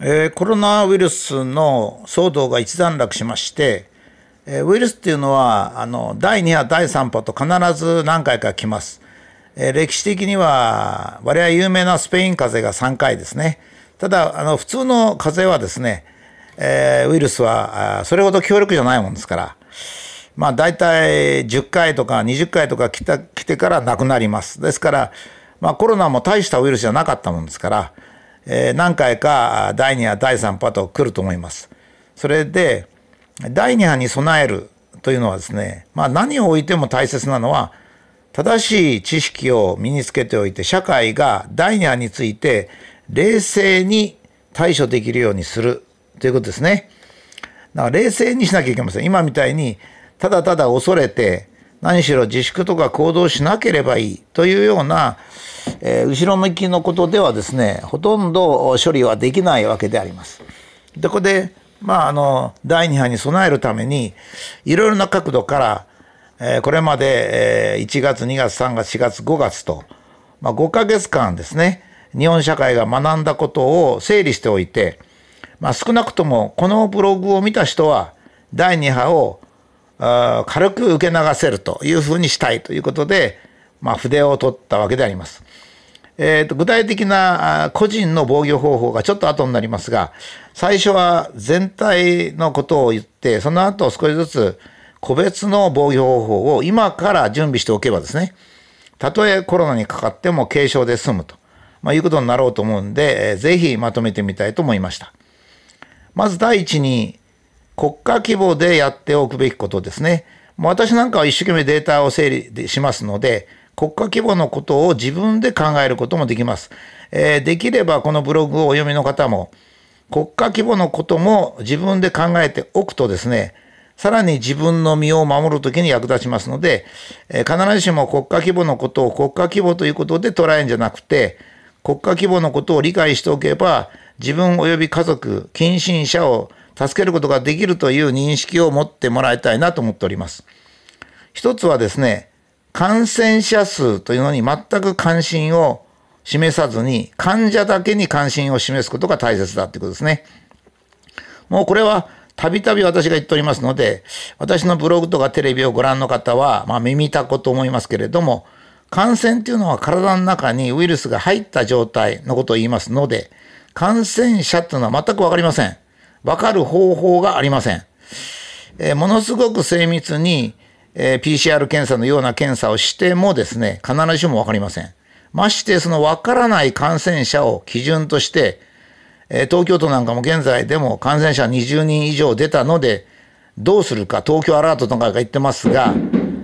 えー、コロナウイルスの騒動が一段落しまして、えー、ウイルスっていうのはあの第2波第3波と必ず何回か来ます、えー、歴史的には我々有名なスペイン風邪が3回ですね。ただあの普通の風邪はですね、えウイルスはそれほど強力じゃないもんですからまあ大体10回とか20回とか来た来てから亡くなります。ですからまあコロナも大したウイルスじゃなかったもんですからえー、何回か第2波、第3波と来ると思います。それで、第2波に備えるというのはですね、まあ何を置いても大切なのは、正しい知識を身につけておいて、社会が第2波について冷静に対処できるようにするということですね。だから冷静にしなきゃいけません。今みたいに、ただただ恐れて、何しろ自粛とか行動しなければいいというような、えー、後ろ向きのことではですねほとんど処理はできないわけであります。でここでまああの第2波に備えるためにいろいろな角度から、えー、これまで、えー、1月2月3月4月5月と、まあ、5ヶ月間ですね日本社会が学んだことを整理しておいて、まあ、少なくともこのブログを見た人は第2波を軽く受け流せるというふうにしたいということで、まあ、筆を取ったわけであります。えーと、具体的な個人の防御方法がちょっと後になりますが最初は全体のことを言ってその後少しずつ個別の防御方法を今から準備しておけばですねたとえコロナにかかっても軽症で済むと、まあ、いうことになろうと思うんで、ぜひまとめてみたいと思いました。まず第一に国家規模でやっておくべきことですね。もう私なんかは一生懸命データを整理しますので、国家規模のことを自分で考えることもできます。えー、できればこのブログをお読みの方も、国家規模のことも自分で考えておくとですね、さらに自分の身を守るときに役立ちますので、えー、必ずしも国家規模のことを国家規模ということで捉えるんじゃなくて、国家規模のことを理解しておけば、自分及び家族、近親者を助けることができるという認識を持ってもらいたいなと思っております。一つはですね、感染者数というのに全く関心を示さずに、患者だけに関心を示すことが大切だということですね。もうこれはたびたび私が言っておりますので、私のブログとかテレビをご覧の方は、まあ耳たこと思いますけれども、感染というのは体の中にウイルスが入った状態のことを言いますので、感染者というのは全くわかりません。わかる方法がありません。えー、ものすごく精密に、えー、PCR 検査のような検査をしてもですね、必ずしもわかりません。ましてそのわからない感染者を基準として、えー、東京都なんかも現在でも感染者20人以上出たので、どうするか、東京アラートとかが言ってますが、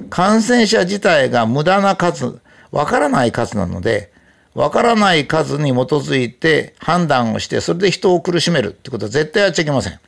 感染者自体が無駄な数、わからない数なので、わからない数に基づいて判断をして、それで人を苦しめるってことは絶対やっちゃいけません。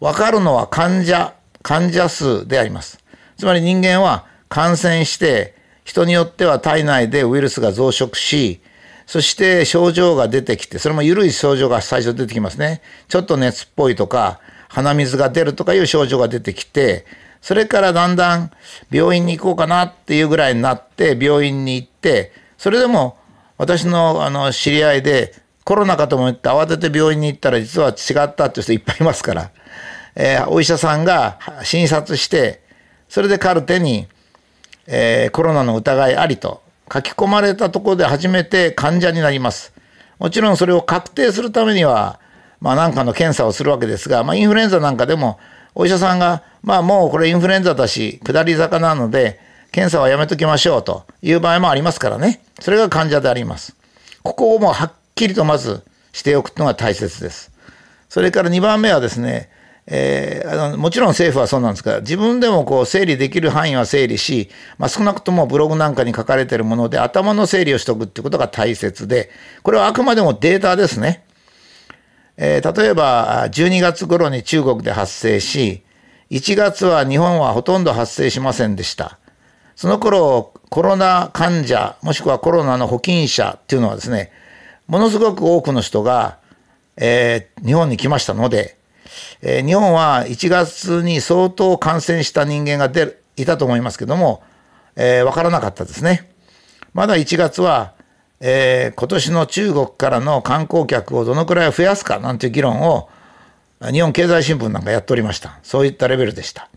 わかるのは患者、患者数であります。つまり人間は感染して、人によっては体内でウイルスが増殖し、そして症状が出てきて、それも緩い症状が最初出てきますね。ちょっと熱っぽいとか、鼻水が出るとかいう症状が出てきて、それからだんだん病院に行こうかなっていうぐらいになって、病院に行って、それでも私のあの知り合いでコロナかと思って慌てて病院に行ったら実は違ったっていう人いっぱいいますから、えー、お医者さんが診察してそれでカルテに、えー、コロナの疑いありと書き込まれたところで初めて患者になります。もちろんそれを確定するためには、まあ何かの検査をするわけですが、まあインフルエンザなんかでもお医者さんが、まあもうこれインフルエンザだし、下り坂なので、検査はやめときましょうという場合もありますからね。それが患者であります。ここをもうはっきりとまずしておくのが大切です。それから2番目はですね、えー、あのもちろん政府はそうなんですが、自分でもこう整理できる範囲は整理し、まあ、少なくともブログなんかに書かれているもので頭の整理をしておくっていうことが大切で、これはあくまでもデータですね。えー、例えば12月頃に中国で発生し、1月は日本はほとんど発生しませんでした。その頃、コロナ患者、もしくはコロナの保菌者っていうのはですね、ものすごく多くの人が、えー、日本に来ましたので、えー、日本は1月に相当感染した人間が出る、いたと思いますけども、えー、わからなかったですね。まだ1月は、えー、今年の中国からの観光客をどのくらい増やすかなんていう議論を日本経済新聞なんかやっておりました。そういったレベルでした。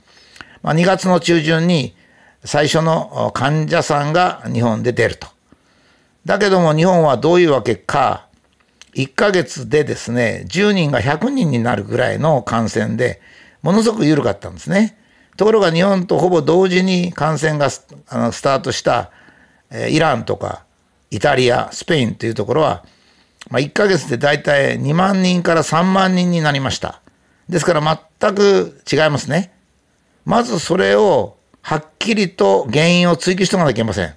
まあ、2月の中旬に最初の患者さんが日本で出ると。だけども日本はどういうわけか、1ヶ月でですね、10人が100人になるぐらいの感染で、ものすごく緩かったんですね。ところが日本とほぼ同時に感染がスタートしたイランとかイタリア、スペインというところは、まあ、1ヶ月で大体2万人から3万人になりました。ですから全く違いますね。まずそれをはっきりと原因を追求しておかなきゃいけません。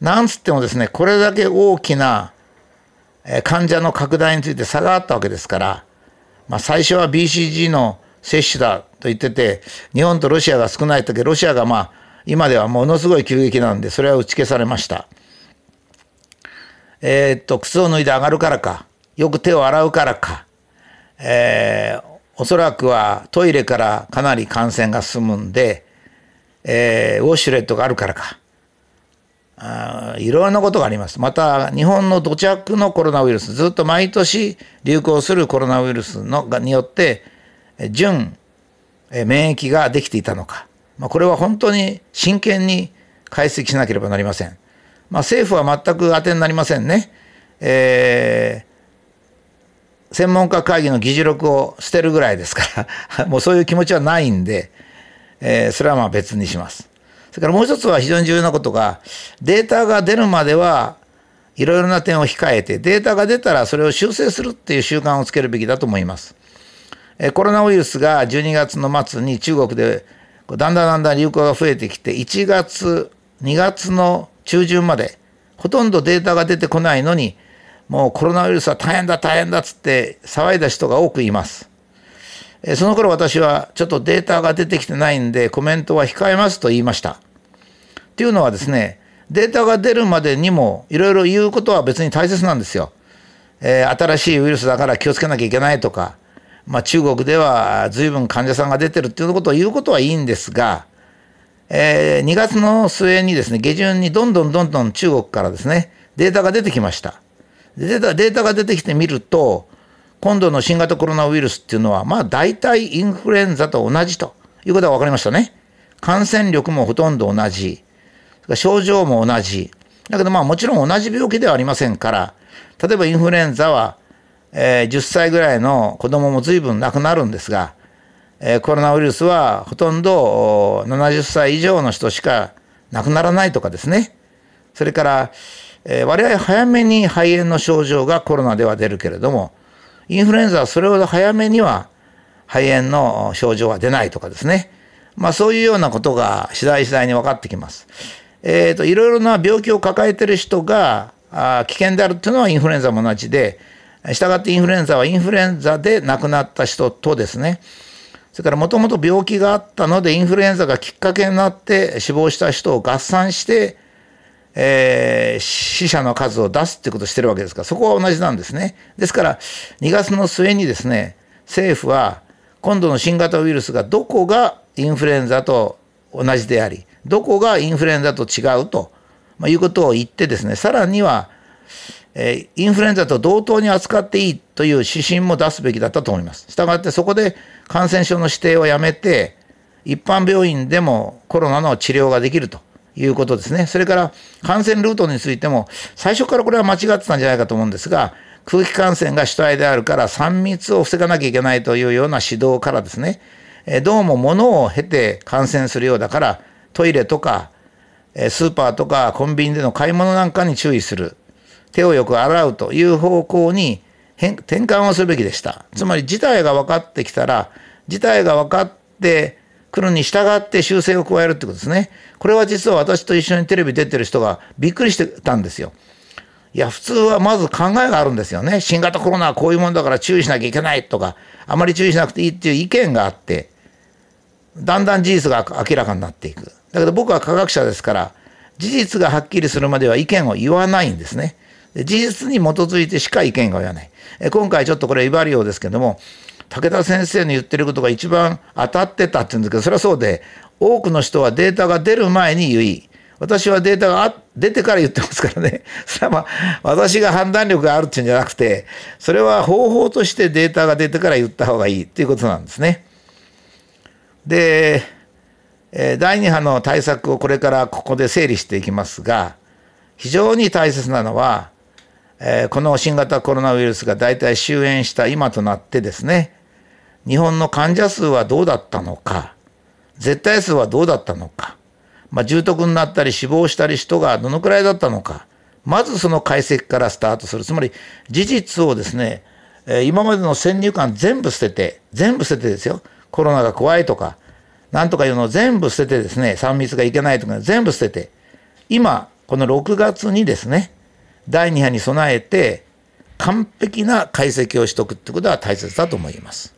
なんつってもですね、これだけ大きな患者の拡大について差があったわけですから、まあ、最初は BCG の接種だと言ってて、日本とロシアが少ない時、ロシアがまあ、今ではものすごい急激なんで、それは打ち消されました。えー、っと、靴を脱いで上がるからか、よく手を洗うからか、えー、おそらくはトイレからかなり感染が進むんで、えー、ウォシュレットがあるからか。あいろんなことがあります。また、日本の土着のコロナウイルス、ずっと毎年流行するコロナウイルスのによって、準免疫ができていたのか。まあ、これは本当に真剣に解析しなければなりません。まあ、政府は全く当てになりませんね。えー、専門家会議の議事録を捨てるぐらいですから もうそういう気持ちはないんで、えー、それはまあ別にします。それからもう一つは非常に重要なことが、データが出るまではいろいろな点を控えて、データが出たらそれを修正するっていう習慣をつけるべきだと思います。えコロナウイルスが12月の末に中国でだんだんだんだん流行が増えてきて、1月、2月の中旬までほとんどデータが出てこないのにもうコロナウイルスは大変だ大変だっつって騒いだ人が多くいます。その頃私はちょっとデータが出てきてないんでコメントは控えますと言いました。っていうのはですねデータが出るまでにもいろいろ言うことは別に大切なんですよ。えー、新しいウイルスだから気をつけなきゃいけないとか、まあ、中国では随分患者さんが出てるっていうことを言うことはいいんですがえー、2月の末にですね、下旬にどんどんどんどん中国からですね、データが出てきました。データデータが出てきてみると、今度の新型コロナウイルスっていうのは、まあ大体インフルエンザと同じということが分かりましたね。感染力もほとんど同じ。症状も同じ。だけどまあもちろん同じ病気ではありませんから、例えばインフルエンザは、えー、10歳ぐらいの子供も随分亡くなるんですが、えコロナウイルスはほとんど70歳以上の人しか亡くならないとかですね。それから、え割合早めに肺炎の症状がコロナでは出るけれども、インフルエンザはそれほど早めには肺炎の症状は出ないとかですね。まあそういうようなことが次第次第に分かってきます。えっ、ー、と、いろいろな病気を抱えている人があ危険であるっていうのはインフルエンザも同じで、したがってインフルエンザはインフルエンザで亡くなった人とですね、それからもともと病気があったのでインフルエンザがきっかけになって死亡した人を合算して、えー、死者の数を出すってことをしてるわけですからそこは同じなんですね。ですから2月の末にですね政府は今度の新型ウイルスがどこがインフルエンザと同じでありどこがインフルエンザと違うと、まあ、いうことを言ってですねさらにはえインフルエンザと同等に扱っていいという指針も出すべきだったと思います。したがってそこで感染症の指定をやめて、一般病院でもコロナの治療ができるということですね。それから感染ルートについても、最初からこれは間違ってたんじゃないかと思うんですが、空気感染が主体であるから3密を防がなきゃいけないというような指導からですね、どうも物を経て感染するようだから、トイレとか、スーパーとかコンビニでの買い物なんかに注意する。手をよく洗うという方向に転換をするべきでした。つまり事態が分かってきたら、事態が分かってくるに従って修正を加えるってことですね。これは実は私と一緒にテレビ出てる人がびっくりしてたんですよ。いや、普通はまず考えがあるんですよね。新型コロナはこういうものだから注意しなきゃいけないとか、あまり注意しなくていいっていう意見があって、だんだん事実が明らかになっていく。だけど僕は科学者ですから、事実がはっきりするまでは意見を言わないんですね。事実に基づいてしか意見が言わない。今回ちょっとこれ威張りようですけども、武田先生の言ってることが一番当たってたって言うんですけど、それはそうで、多くの人はデータが出る前に言い、私はデータが出てから言ってますからね。それはまあ、私が判断力があるっていうんじゃなくて、それは方法としてデータが出てから言った方がいいっていうことなんですね。で、え第2波の対策をこれからここで整理していきますが、非常に大切なのは、えこの新型コロナウイルスが大体終焉した今となってですね、日本の患者数はどうだったのか、絶対数はどうだったのか、まあ、重篤になったり死亡したり人がどのくらいだったのか、まずその解析からスタートする。つまり事実をですね、今までの先入観全部捨てて、全部捨ててですよ。コロナが怖いとか、なんとかいうのを全部捨ててですね、3密がいけないとか全部捨てて、今、この6月にですね、第2波に備えて、完璧な解析をしておくってことは大切だと思います。